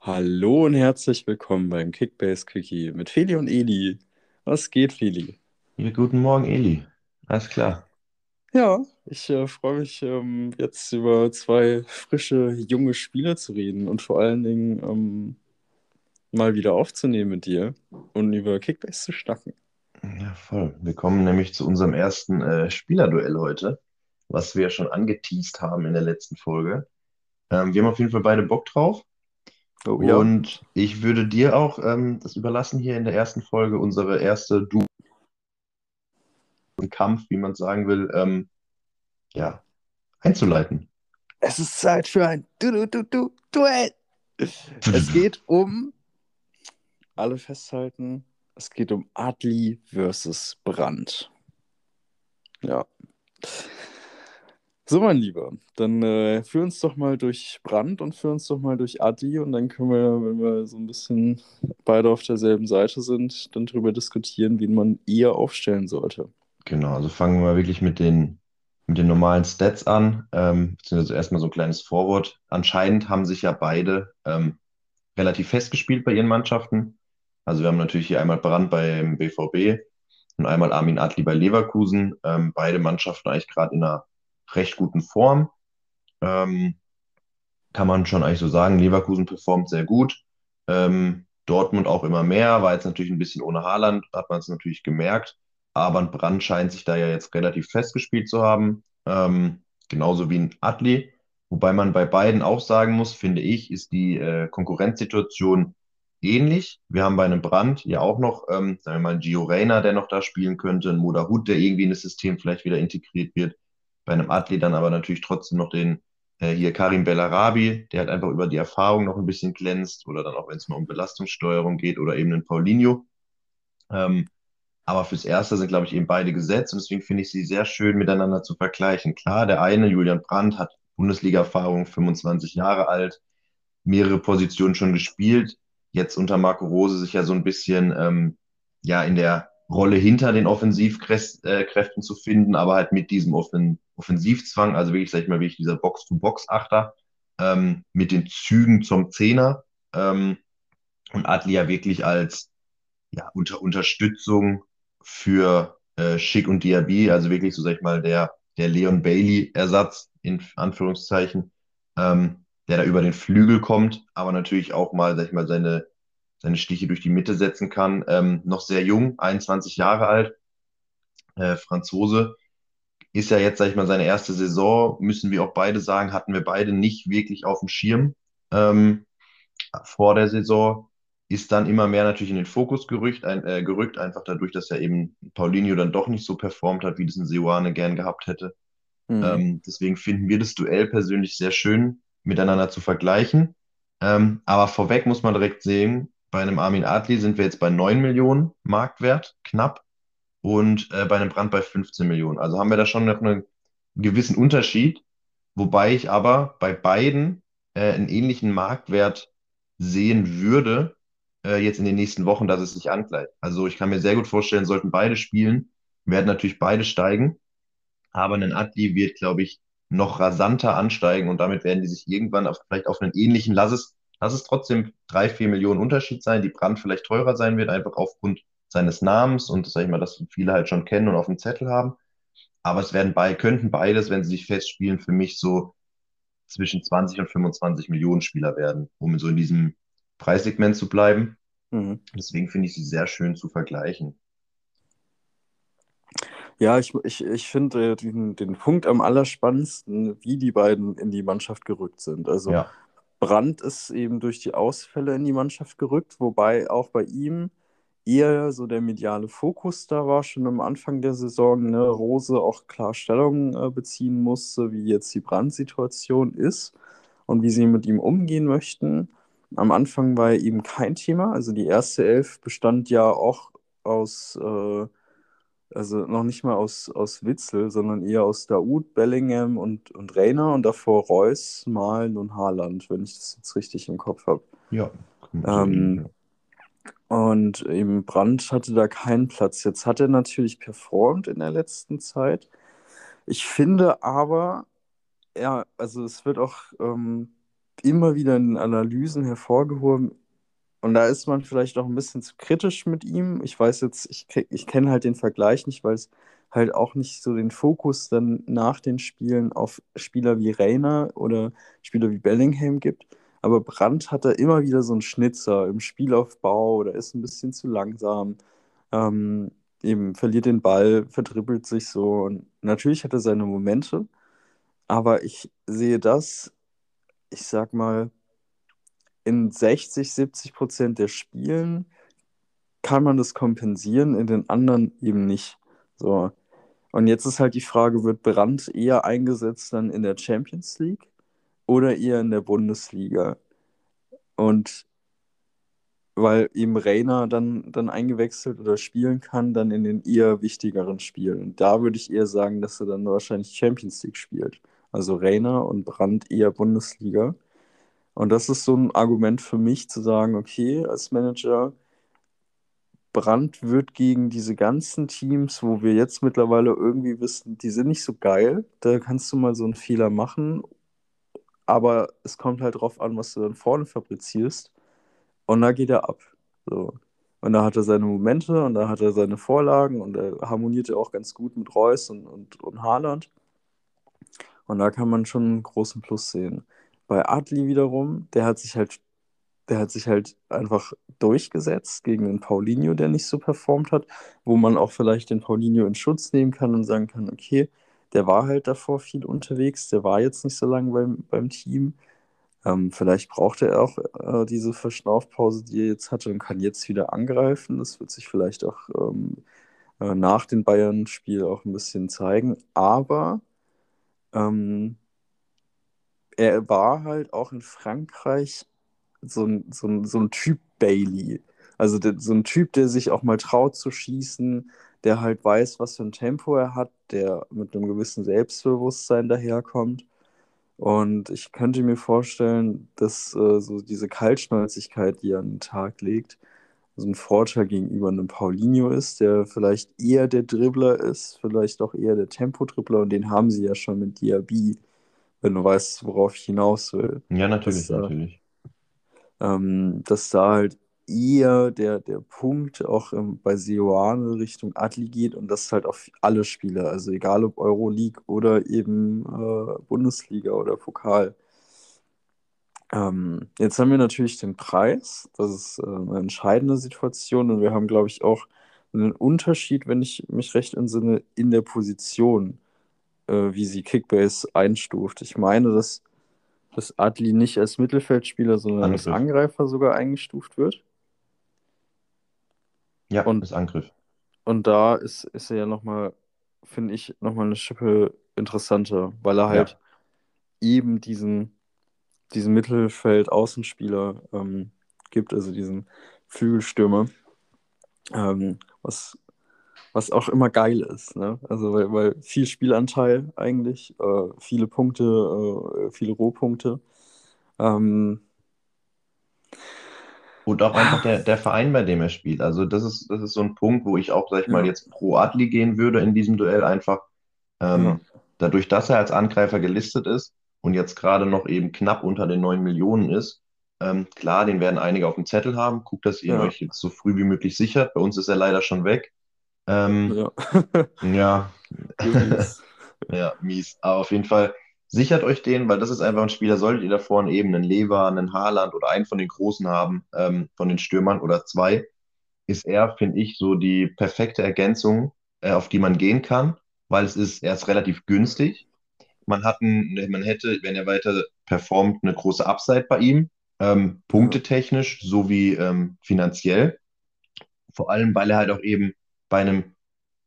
Hallo und herzlich willkommen beim Kickbase Quickie mit Feli und Eli. Was geht, Feli? Ja, guten Morgen, Eli. Alles klar. Ja, ich äh, freue mich ähm, jetzt über zwei frische, junge Spiele zu reden und vor allen Dingen ähm, mal wieder aufzunehmen mit dir und über Kickbase zu schnacken. Ja, voll. Wir kommen nämlich zu unserem ersten äh, Spielerduell heute, was wir schon angeteased haben in der letzten Folge. Ähm, wir haben auf jeden Fall beide Bock drauf. Oh ja. Und ich würde dir auch ähm, das überlassen, hier in der ersten Folge unsere erste Du Kampf, wie man sagen will, ähm, ja, einzuleiten. Es ist Zeit für ein Du-Du-Du-Du-Duell. Es geht um, alle festhalten, es geht um Adli versus Brandt. Ja. So, mein Lieber, dann äh, führ uns doch mal durch Brand und führ uns doch mal durch Adi und dann können wir, wenn wir so ein bisschen beide auf derselben Seite sind, dann darüber diskutieren, wen man eher aufstellen sollte. Genau, also fangen wir mal wirklich mit den, mit den normalen Stats an, ähm, beziehungsweise erstmal so ein kleines Vorwort. Anscheinend haben sich ja beide ähm, relativ festgespielt bei ihren Mannschaften. Also wir haben natürlich hier einmal Brand beim BVB und einmal Armin Adli bei Leverkusen. Ähm, beide Mannschaften eigentlich gerade in einer recht guten Form. Ähm, kann man schon eigentlich so sagen. Leverkusen performt sehr gut. Ähm, Dortmund auch immer mehr. War jetzt natürlich ein bisschen ohne Haaland, hat man es natürlich gemerkt. Aber ein Brand scheint sich da ja jetzt relativ festgespielt zu haben. Ähm, genauso wie ein Adli. Wobei man bei beiden auch sagen muss, finde ich, ist die äh, Konkurrenzsituation ähnlich. Wir haben bei einem Brand ja auch noch, ähm, sagen wir mal, einen Gio Reyna, der noch da spielen könnte, ein Modahut, der irgendwie in das System vielleicht wieder integriert wird bei einem Adli dann aber natürlich trotzdem noch den äh, hier Karim Bellarabi, der halt einfach über die Erfahrung noch ein bisschen glänzt oder dann auch, wenn es mal um Belastungssteuerung geht oder eben einen Paulinho. Ähm, aber fürs Erste sind, glaube ich, eben beide gesetzt und deswegen finde ich sie sehr schön miteinander zu vergleichen. Klar, der eine, Julian Brandt, hat Bundesliga-Erfahrung, 25 Jahre alt, mehrere Positionen schon gespielt, jetzt unter Marco Rose sich ja so ein bisschen ähm, ja in der Rolle hinter den Offensivkräften zu finden, aber halt mit diesem Offen Offensivzwang, also wirklich, sag ich mal, wirklich dieser Box-to-Box-Achter ähm, mit den Zügen zum Zehner ähm, und Adli ja wirklich als ja, unter Unterstützung für äh, Schick und Diaby, also wirklich so, sag ich mal, der, der Leon Bailey-Ersatz in Anführungszeichen, ähm, der da über den Flügel kommt, aber natürlich auch mal, sag ich mal, seine seine Stiche durch die Mitte setzen kann. Ähm, noch sehr jung, 21 Jahre alt, äh, Franzose. Ist ja jetzt, sag ich mal, seine erste Saison, müssen wir auch beide sagen, hatten wir beide nicht wirklich auf dem Schirm ähm, vor der Saison. Ist dann immer mehr natürlich in den Fokus gerückt, ein, äh, gerückt, einfach dadurch, dass er eben Paulinho dann doch nicht so performt hat, wie das ein Seoane gern gehabt hätte. Mhm. Ähm, deswegen finden wir das Duell persönlich sehr schön miteinander zu vergleichen. Ähm, aber vorweg muss man direkt sehen, bei einem Armin Adli sind wir jetzt bei 9 Millionen Marktwert, knapp. Und äh, bei einem Brand bei 15 Millionen. Also haben wir da schon noch einen gewissen Unterschied. Wobei ich aber bei beiden äh, einen ähnlichen Marktwert sehen würde, äh, jetzt in den nächsten Wochen, dass es sich angleicht. Also ich kann mir sehr gut vorstellen, sollten beide spielen, werden natürlich beide steigen. Aber ein Adli wird, glaube ich, noch rasanter ansteigen und damit werden die sich irgendwann auf, vielleicht auf einen ähnlichen, lass es Lass es trotzdem drei, vier Millionen Unterschied sein, die Brand vielleicht teurer sein wird, einfach aufgrund seines Namens und sag ich mal, dass viele halt schon kennen und auf dem Zettel haben. Aber es werden bei, könnten beides, wenn sie sich festspielen, für mich so zwischen 20 und 25 Millionen Spieler werden, um so in diesem Preissegment zu bleiben. Mhm. Deswegen finde ich sie sehr schön zu vergleichen. Ja, ich, ich, ich finde den, den Punkt am allerspannendsten, wie die beiden in die Mannschaft gerückt sind. Also ja. Brandt ist eben durch die Ausfälle in die Mannschaft gerückt, wobei auch bei ihm eher so der mediale Fokus da war, schon am Anfang der Saison, ne, Rose auch klar Stellung äh, beziehen musste, wie jetzt die Brandsituation ist und wie sie mit ihm umgehen möchten. Am Anfang war eben kein Thema, also die erste Elf bestand ja auch aus äh, also noch nicht mal aus, aus Witzel, sondern eher aus Daoud, Bellingham und, und Reiner und davor Reus, Malen und Haaland, wenn ich das jetzt richtig im Kopf habe. Ja. Ähm, Und eben Brandt hatte da keinen Platz. Jetzt hat er natürlich performt in der letzten Zeit. Ich finde aber, ja, also es wird auch ähm, immer wieder in Analysen hervorgehoben, und da ist man vielleicht auch ein bisschen zu kritisch mit ihm. Ich weiß jetzt, ich, ich kenne halt den Vergleich nicht, weil es halt auch nicht so den Fokus dann nach den Spielen auf Spieler wie Reiner oder Spieler wie Bellingham gibt. Aber Brandt hat da immer wieder so einen Schnitzer im Spielaufbau oder ist ein bisschen zu langsam. Ähm, eben verliert den Ball, verdribbelt sich so. Und natürlich hat er seine Momente. Aber ich sehe das, ich sag mal, in 60, 70 Prozent der Spielen kann man das kompensieren, in den anderen eben nicht. So. Und jetzt ist halt die Frage, wird Brandt eher eingesetzt dann in der Champions League oder eher in der Bundesliga? Und weil eben Reiner dann, dann eingewechselt oder spielen kann, dann in den eher wichtigeren Spielen. Und da würde ich eher sagen, dass er dann wahrscheinlich Champions League spielt. Also Reiner und Brandt eher Bundesliga. Und das ist so ein Argument für mich zu sagen, okay, als Manager, Brand wird gegen diese ganzen Teams, wo wir jetzt mittlerweile irgendwie wissen, die sind nicht so geil, da kannst du mal so einen Fehler machen, aber es kommt halt drauf an, was du dann vorne fabrizierst. Und da geht er ab. So. Und da hat er seine Momente und da hat er seine Vorlagen und er harmonierte auch ganz gut mit Reus und, und, und Haaland. Und da kann man schon einen großen Plus sehen. Bei Adli wiederum, der hat sich halt, der hat sich halt einfach durchgesetzt gegen den Paulinho, der nicht so performt hat, wo man auch vielleicht den Paulinho in Schutz nehmen kann und sagen kann, okay, der war halt davor viel unterwegs, der war jetzt nicht so lange beim, beim Team. Ähm, vielleicht braucht er auch äh, diese Verschnaufpause, die er jetzt hatte und kann jetzt wieder angreifen. Das wird sich vielleicht auch ähm, äh, nach dem Bayern-Spiel auch ein bisschen zeigen. Aber ähm, er war halt auch in Frankreich so ein, so ein, so ein Typ Bailey. Also der, so ein Typ, der sich auch mal traut zu schießen, der halt weiß, was für ein Tempo er hat, der mit einem gewissen Selbstbewusstsein daherkommt. Und ich könnte mir vorstellen, dass äh, so diese Kaltschnäuzigkeit, die er an den Tag legt, so ein Vorteil gegenüber einem Paulinho ist, der vielleicht eher der Dribbler ist, vielleicht auch eher der Tempodribbler und den haben sie ja schon mit Diaby wenn du weißt, worauf ich hinaus will. Ja, natürlich, dass, natürlich. Ähm, dass da halt eher der, der Punkt auch ähm, bei Seoane Richtung Adli geht und das halt auf alle Spieler, also egal ob Euroleague oder eben äh, Bundesliga oder Pokal. Ähm, jetzt haben wir natürlich den Preis, das ist äh, eine entscheidende Situation und wir haben, glaube ich, auch einen Unterschied, wenn ich mich recht entsinne, in der Position äh, wie sie Kickbase einstuft. Ich meine, dass, dass Adli nicht als Mittelfeldspieler, sondern Angriff. als Angreifer sogar eingestuft wird. Ja, und als Angriff. Und da ist, ist er ja nochmal, finde ich, nochmal eine Schippe interessanter, weil er halt ja. eben diesen, diesen Mittelfeld-Außenspieler ähm, gibt, also diesen Flügelstürmer, ähm, was was auch immer geil ist. Ne? Also weil, weil viel Spielanteil eigentlich, äh, viele Punkte, äh, viele Rohpunkte. Ähm, und auch einfach der, der Verein, bei dem er spielt. Also das ist, das ist so ein Punkt, wo ich auch, sag ich mal, jetzt pro Adli gehen würde in diesem Duell einfach. Ähm, ja. Dadurch, dass er als Angreifer gelistet ist und jetzt gerade noch eben knapp unter den 9 Millionen ist, ähm, klar, den werden einige auf dem Zettel haben. Guckt, dass ihr ja. euch jetzt so früh wie möglich sichert. Bei uns ist er leider schon weg. Ähm, ja. ja. ja, mies. Aber auf jeden Fall sichert euch den, weil das ist einfach ein Spieler, solltet ihr da vorne eben einen Lever, einen Haaland oder einen von den Großen haben, ähm, von den Stürmern oder zwei, ist er, finde ich, so die perfekte Ergänzung, äh, auf die man gehen kann, weil es ist, er ist relativ günstig. Man hat ein, man hätte, wenn er weiter performt, eine große Upside bei ihm, ähm, punktetechnisch sowie ähm, finanziell. Vor allem, weil er halt auch eben bei einem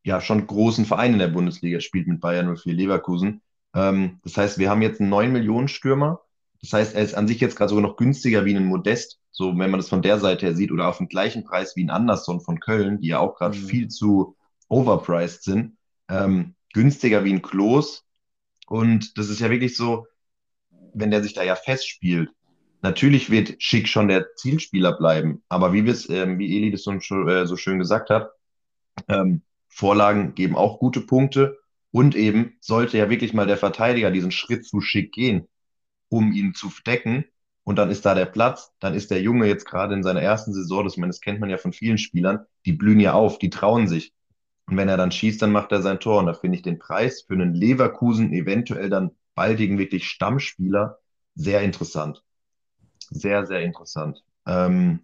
ja schon großen Verein in der Bundesliga spielt mit Bayern 04 Leverkusen. Ähm, das heißt, wir haben jetzt einen 9 Millionen Stürmer. Das heißt, er ist an sich jetzt gerade sogar noch günstiger wie ein Modest, so wenn man das von der Seite her sieht, oder auf dem gleichen Preis wie ein Anderson von Köln, die ja auch gerade mhm. viel zu overpriced sind. Ähm, günstiger wie ein Klos. Und das ist ja wirklich so, wenn der sich da ja festspielt, natürlich wird Schick schon der Zielspieler bleiben, aber wie wir es, ähm, wie Eli das so, äh, so schön gesagt hat, ähm, Vorlagen geben auch gute Punkte und eben sollte ja wirklich mal der Verteidiger diesen Schritt zu Schick gehen, um ihn zu decken, und dann ist da der Platz, dann ist der Junge jetzt gerade in seiner ersten Saison, das, das kennt man ja von vielen Spielern, die blühen ja auf, die trauen sich. Und wenn er dann schießt, dann macht er sein Tor. Und da finde ich den Preis für einen Leverkusen, eventuell dann baldigen wirklich Stammspieler, sehr interessant. Sehr, sehr interessant. Ähm,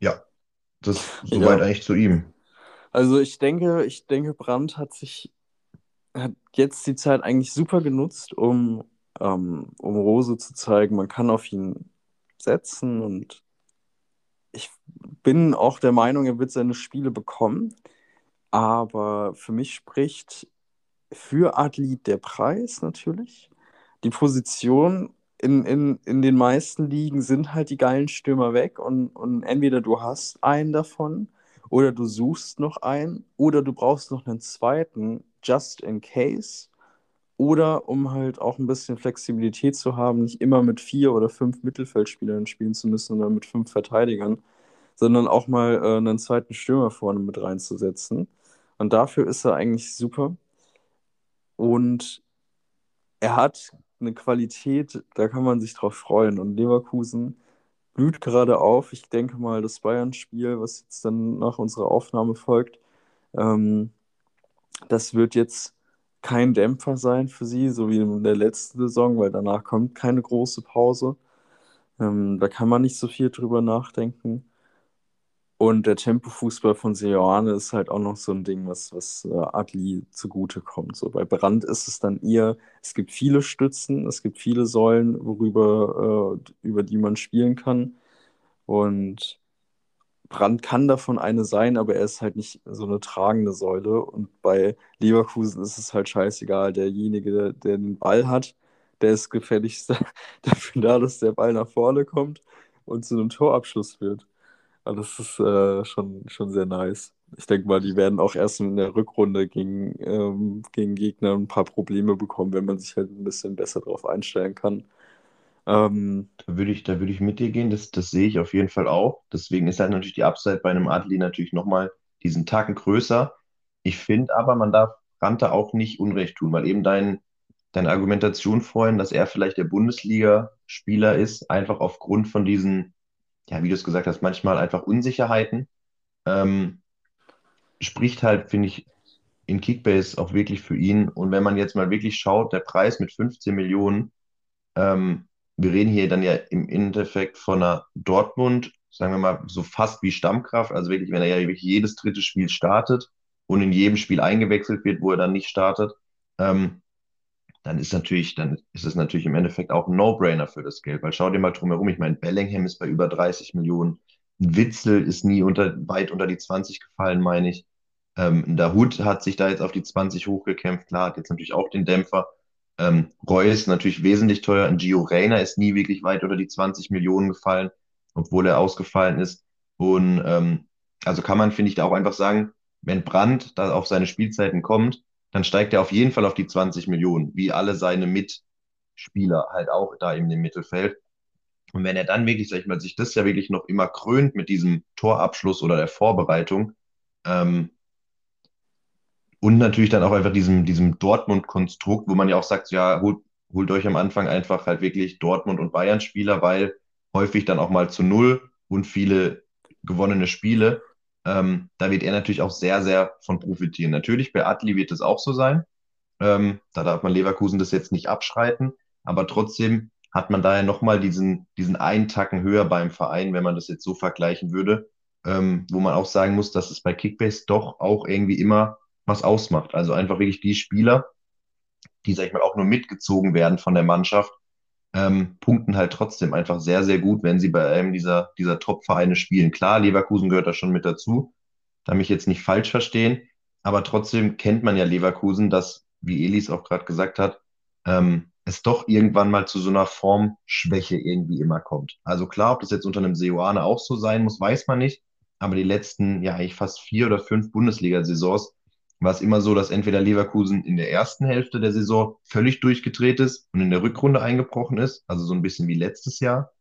ja, das soweit ja. eigentlich zu ihm. Also ich denke, ich denke, Brandt hat sich hat jetzt die Zeit eigentlich super genutzt, um ähm, um Rose zu zeigen, man kann auf ihn setzen und ich bin auch der Meinung, er wird seine Spiele bekommen. Aber für mich spricht für Adlit der Preis natürlich. Die Position in, in, in den meisten Ligen sind halt die geilen Stürmer weg und, und entweder du hast einen davon oder du suchst noch einen oder du brauchst noch einen zweiten, just in case. Oder um halt auch ein bisschen Flexibilität zu haben, nicht immer mit vier oder fünf Mittelfeldspielern spielen zu müssen oder mit fünf Verteidigern, sondern auch mal äh, einen zweiten Stürmer vorne mit reinzusetzen. Und dafür ist er eigentlich super. Und er hat eine Qualität, da kann man sich drauf freuen. Und Leverkusen blüht gerade auf. Ich denke mal, das Bayern-Spiel, was jetzt dann nach unserer Aufnahme folgt, ähm, das wird jetzt kein Dämpfer sein für sie, so wie in der letzten Saison, weil danach kommt keine große Pause. Ähm, da kann man nicht so viel drüber nachdenken. Und der Tempofußball von Seoane ist halt auch noch so ein Ding, was, was äh, Adli zugutekommt. So, bei Brand ist es dann eher, es gibt viele Stützen, es gibt viele Säulen, worüber, äh, über die man spielen kann. Und Brand kann davon eine sein, aber er ist halt nicht so eine tragende Säule. Und bei Leverkusen ist es halt scheißegal. Derjenige, der, der den Ball hat, der ist gefälligst dafür da, dass der Ball nach vorne kommt und zu einem Torabschluss wird. Also das ist äh, schon, schon sehr nice. Ich denke mal, die werden auch erst in der Rückrunde gegen, ähm, gegen Gegner ein paar Probleme bekommen, wenn man sich halt ein bisschen besser darauf einstellen kann. Ähm, da würde ich, da ich mit dir gehen, das, das sehe ich auf jeden Fall auch. Deswegen ist halt natürlich die Upside bei einem Adli natürlich nochmal diesen Tacken größer. Ich finde aber, man darf Rante auch nicht Unrecht tun, weil eben dein, deine Argumentation vorhin, dass er vielleicht der Bundesliga-Spieler ist, einfach aufgrund von diesen, ja, wie du es gesagt hast, manchmal einfach Unsicherheiten, ähm, spricht halt, finde ich, in Kickbase auch wirklich für ihn. Und wenn man jetzt mal wirklich schaut, der Preis mit 15 Millionen, ähm, wir reden hier dann ja im Endeffekt von einer Dortmund, sagen wir mal, so fast wie Stammkraft, also wirklich, wenn er ja wirklich jedes dritte Spiel startet und in jedem Spiel eingewechselt wird, wo er dann nicht startet, ähm, dann ist natürlich, dann ist es natürlich im Endeffekt auch ein No-Brainer für das Geld. Weil schau dir mal drumherum, ich meine, Bellingham ist bei über 30 Millionen, Witzel ist nie unter, weit unter die 20 gefallen, meine ich. Ähm, der Hut hat sich da jetzt auf die 20 hochgekämpft, klar, hat jetzt natürlich auch den Dämpfer. Ähm, Roy ist natürlich wesentlich teuer. Ein Gio Reyna ist nie wirklich weit unter die 20 Millionen gefallen, obwohl er ausgefallen ist. Und ähm, also kann man, finde ich, da auch einfach sagen, wenn Brandt da auf seine Spielzeiten kommt, dann steigt er auf jeden Fall auf die 20 Millionen, wie alle seine Mitspieler halt auch da in dem Mittelfeld. Und wenn er dann wirklich, sag ich mal, sich das ja wirklich noch immer krönt mit diesem Torabschluss oder der Vorbereitung, ähm, und natürlich dann auch einfach diesem, diesem Dortmund-Konstrukt, wo man ja auch sagt, ja, holt, holt euch am Anfang einfach halt wirklich Dortmund- und Bayern-Spieler, weil häufig dann auch mal zu Null und viele gewonnene Spiele. Ähm, da wird er natürlich auch sehr, sehr von profitieren. Natürlich, bei Atli wird es auch so sein. Ähm, da darf man Leverkusen das jetzt nicht abschreiten, aber trotzdem hat man daher nochmal diesen, diesen einen Tacken höher beim Verein, wenn man das jetzt so vergleichen würde, ähm, wo man auch sagen muss, dass es bei Kickbase doch auch irgendwie immer was ausmacht. Also einfach wirklich die Spieler, die, sag ich mal, auch nur mitgezogen werden von der Mannschaft, ähm, punkten halt trotzdem einfach sehr, sehr gut, wenn sie bei einem dieser, dieser Top-Vereine spielen. Klar, Leverkusen gehört da schon mit dazu, da mich jetzt nicht falsch verstehen, aber trotzdem kennt man ja Leverkusen, dass, wie Elis auch gerade gesagt hat, ähm, es doch irgendwann mal zu so einer Formschwäche irgendwie immer kommt. Also klar, ob das jetzt unter einem Seoane auch so sein muss, weiß man nicht. Aber die letzten, ja, eigentlich fast vier oder fünf Bundesliga-Saisons war es immer so, dass entweder Leverkusen in der ersten Hälfte der Saison völlig durchgedreht ist und in der Rückrunde eingebrochen ist, also so ein bisschen wie letztes Jahr,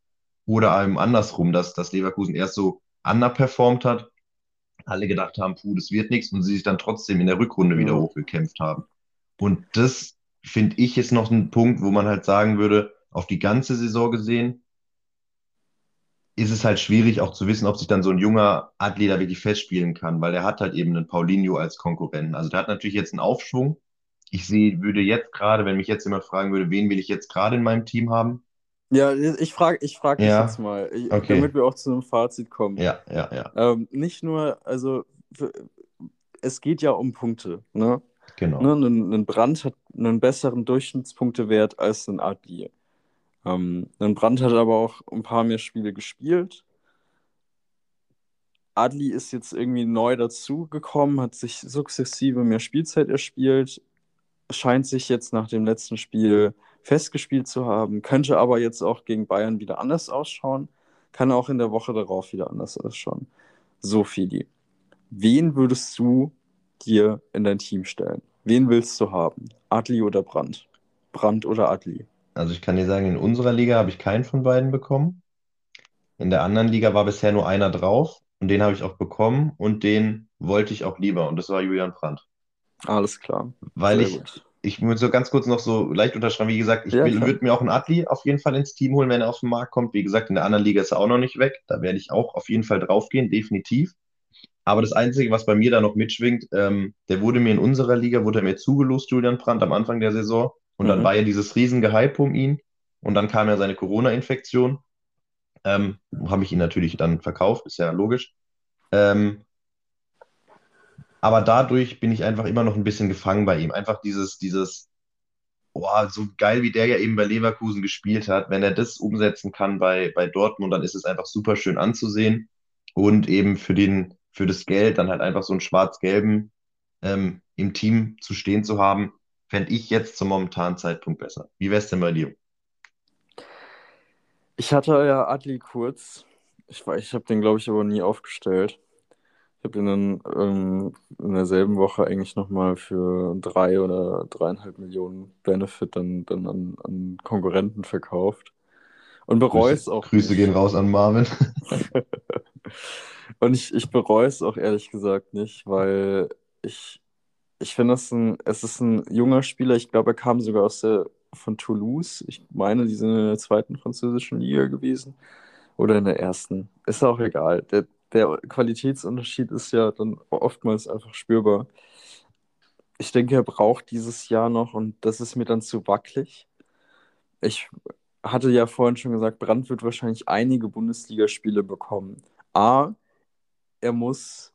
oder eben andersrum, dass, dass Leverkusen erst so underperformt hat, alle gedacht haben, puh, das wird nichts und sie sich dann trotzdem in der Rückrunde wieder ja. hochgekämpft haben. Und das finde ich ist noch ein Punkt, wo man halt sagen würde, auf die ganze Saison gesehen, ist es halt schwierig auch zu wissen, ob sich dann so ein junger Athlet da wirklich festspielen kann, weil er hat halt eben einen Paulinho als Konkurrenten. Also der hat natürlich jetzt einen Aufschwung. Ich sehe, würde jetzt gerade, wenn mich jetzt jemand fragen würde, wen will ich jetzt gerade in meinem Team haben? Ja, ich frage ich frag dich ja. jetzt mal, okay. damit wir auch zu einem Fazit kommen. Ja, ja, ja. Ähm, nicht nur, also es geht ja um Punkte, ne? Genau. Ne, ein, Brand hat einen besseren Durchschnittspunktewert als ein Adli. Ähm, ein Brand hat aber auch ein paar mehr Spiele gespielt. Adli ist jetzt irgendwie neu dazugekommen, hat sich sukzessive mehr Spielzeit erspielt, scheint sich jetzt nach dem letzten Spiel festgespielt zu haben, könnte aber jetzt auch gegen Bayern wieder anders ausschauen, kann auch in der Woche darauf wieder anders ausschauen. So, Fili. Wen würdest du dir in dein Team stellen? Wen willst du haben? Adli oder Brand? Brand oder Adli? Also ich kann dir sagen, in unserer Liga habe ich keinen von beiden bekommen. In der anderen Liga war bisher nur einer drauf und den habe ich auch bekommen und den wollte ich auch lieber und das war Julian Brandt. Alles klar. Weil Sehr ich, gut. ich muss so ganz kurz noch so leicht unterschreiben, wie gesagt, ich ja, würde mir auch einen Adli auf jeden Fall ins Team holen, wenn er auf den Markt kommt. Wie gesagt, in der anderen Liga ist er auch noch nicht weg. Da werde ich auch auf jeden Fall draufgehen, definitiv. Aber das Einzige, was bei mir da noch mitschwingt, ähm, der wurde mir in unserer Liga, wurde er mir zugelost, Julian Brandt, am Anfang der Saison. Und dann mhm. war ja dieses riesige Hype um ihn. Und dann kam ja seine Corona-Infektion. Ähm, Habe ich ihn natürlich dann verkauft, ist ja logisch. Ähm, aber dadurch bin ich einfach immer noch ein bisschen gefangen bei ihm. Einfach dieses, dieses, boah, so geil wie der ja eben bei Leverkusen gespielt hat. Wenn er das umsetzen kann bei, bei Dortmund, dann ist es einfach super schön anzusehen. Und eben für den, für das Geld dann halt einfach so einen schwarz-gelben ähm, im Team zu stehen zu haben, fände ich jetzt zum momentanen Zeitpunkt besser. Wie wäre es denn bei dir? Ich hatte ja Adli kurz. Ich, ich habe den, glaube ich, aber nie aufgestellt. Ich habe ihn dann ähm, in derselben Woche eigentlich nochmal für drei oder dreieinhalb Millionen Benefit dann, dann an, an Konkurrenten verkauft. Und bereue es auch. Grüße nicht. gehen raus an Marvin. Und ich, ich bereue es auch ehrlich gesagt nicht, weil ich ich finde, es, es ist ein junger Spieler. Ich glaube, er kam sogar aus der, von Toulouse. Ich meine, die sind in der zweiten französischen Liga gewesen. Oder in der ersten. Ist auch egal. Der, der Qualitätsunterschied ist ja dann oftmals einfach spürbar. Ich denke, er braucht dieses Jahr noch und das ist mir dann zu wackelig. Ich hatte ja vorhin schon gesagt, Brandt wird wahrscheinlich einige Bundesligaspiele bekommen. A, er muss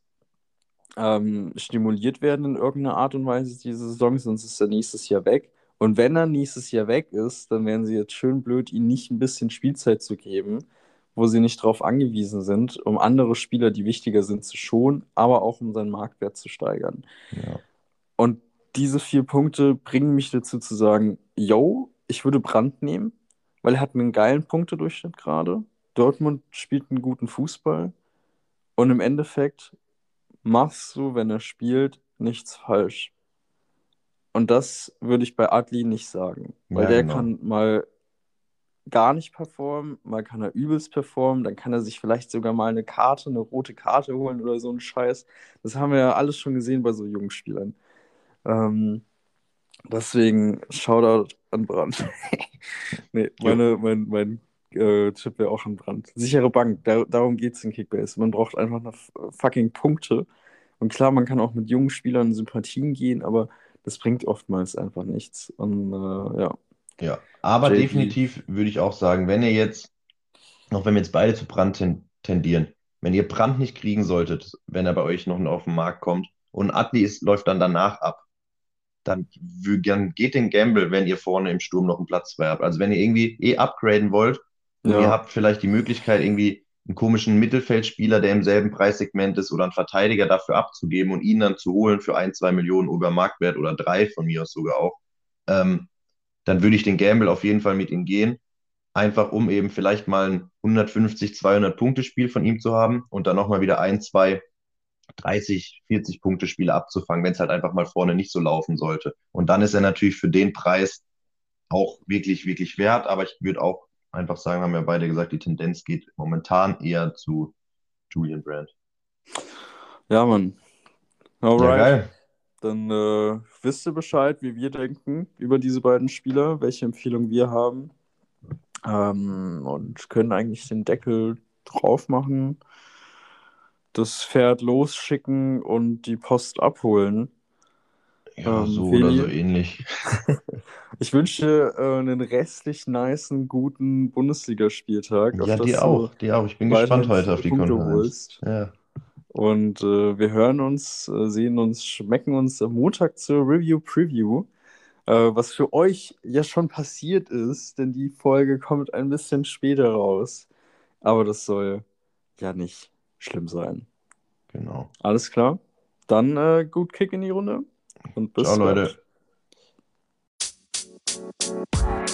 ähm, stimuliert werden in irgendeiner Art und Weise diese Saison, sonst ist er nächstes Jahr weg. Und wenn er nächstes Jahr weg ist, dann wären sie jetzt schön blöd, ihm nicht ein bisschen Spielzeit zu geben, wo sie nicht darauf angewiesen sind, um andere Spieler, die wichtiger sind, zu schonen, aber auch um seinen Marktwert zu steigern. Ja. Und diese vier Punkte bringen mich dazu zu sagen, yo, ich würde Brand nehmen, weil er hat einen geilen Punktedurchschnitt gerade. Dortmund spielt einen guten Fußball. Und im Endeffekt machst du, wenn er spielt, nichts falsch. Und das würde ich bei Adli nicht sagen. Weil ja, der genau. kann mal gar nicht performen, mal kann er übelst performen, dann kann er sich vielleicht sogar mal eine Karte, eine rote Karte holen oder so ein Scheiß. Das haben wir ja alles schon gesehen bei so jungen Spielern. Ähm, deswegen Shoutout an Brand. nee, meine, mein, mein äh, Tipp wäre auch an Brand. Sichere Bank, da, darum geht es in Kickbase. Man braucht einfach noch fucking Punkte. Und klar, man kann auch mit jungen Spielern Sympathien gehen, aber das bringt oftmals einfach nichts. Und äh, ja. Ja, aber JP. definitiv würde ich auch sagen, wenn ihr jetzt, auch wenn wir jetzt beide zu Brand tendieren, wenn ihr Brand nicht kriegen solltet, wenn er bei euch noch auf den Markt kommt und Adli ist, läuft dann danach ab, dann, dann geht den Gamble, wenn ihr vorne im Sturm noch einen Platz frei habt. Also wenn ihr irgendwie eh upgraden wollt ja. ihr habt vielleicht die Möglichkeit, irgendwie einen komischen Mittelfeldspieler, der im selben Preissegment ist, oder einen Verteidiger dafür abzugeben und ihn dann zu holen für ein, zwei Millionen über Marktwert oder drei von mir aus sogar auch, ähm, dann würde ich den Gamble auf jeden Fall mit ihm gehen. Einfach um eben vielleicht mal ein 150, 200 Punkte Spiel von ihm zu haben und dann nochmal wieder ein, zwei 30, 40 Punkte Spiele abzufangen, wenn es halt einfach mal vorne nicht so laufen sollte. Und dann ist er natürlich für den Preis auch wirklich, wirklich wert. Aber ich würde auch einfach sagen, haben ja beide gesagt, die Tendenz geht momentan eher zu Julian Brandt. Ja, Mann. Alright. Ja, geil. Dann äh, wisst ihr Bescheid, wie wir denken über diese beiden Spieler, welche Empfehlung wir haben. Ähm, und können eigentlich den Deckel drauf machen, das Pferd losschicken und die Post abholen. Ja, ähm, so oder so ähnlich. ich wünsche äh, einen restlich niceen, guten Bundesligaspieltag. Ja, dir auch, dir auch. Ich bin gespannt heute auf die Punkte Konferenz. Ja. Und äh, wir hören uns, äh, sehen uns, schmecken uns am Montag zur Review-Preview. Äh, was für euch ja schon passiert ist, denn die Folge kommt ein bisschen später raus. Aber das soll ja nicht schlimm sein. Genau. Alles klar. Dann äh, gut Kick in die Runde und bis Ciao, Leute. Música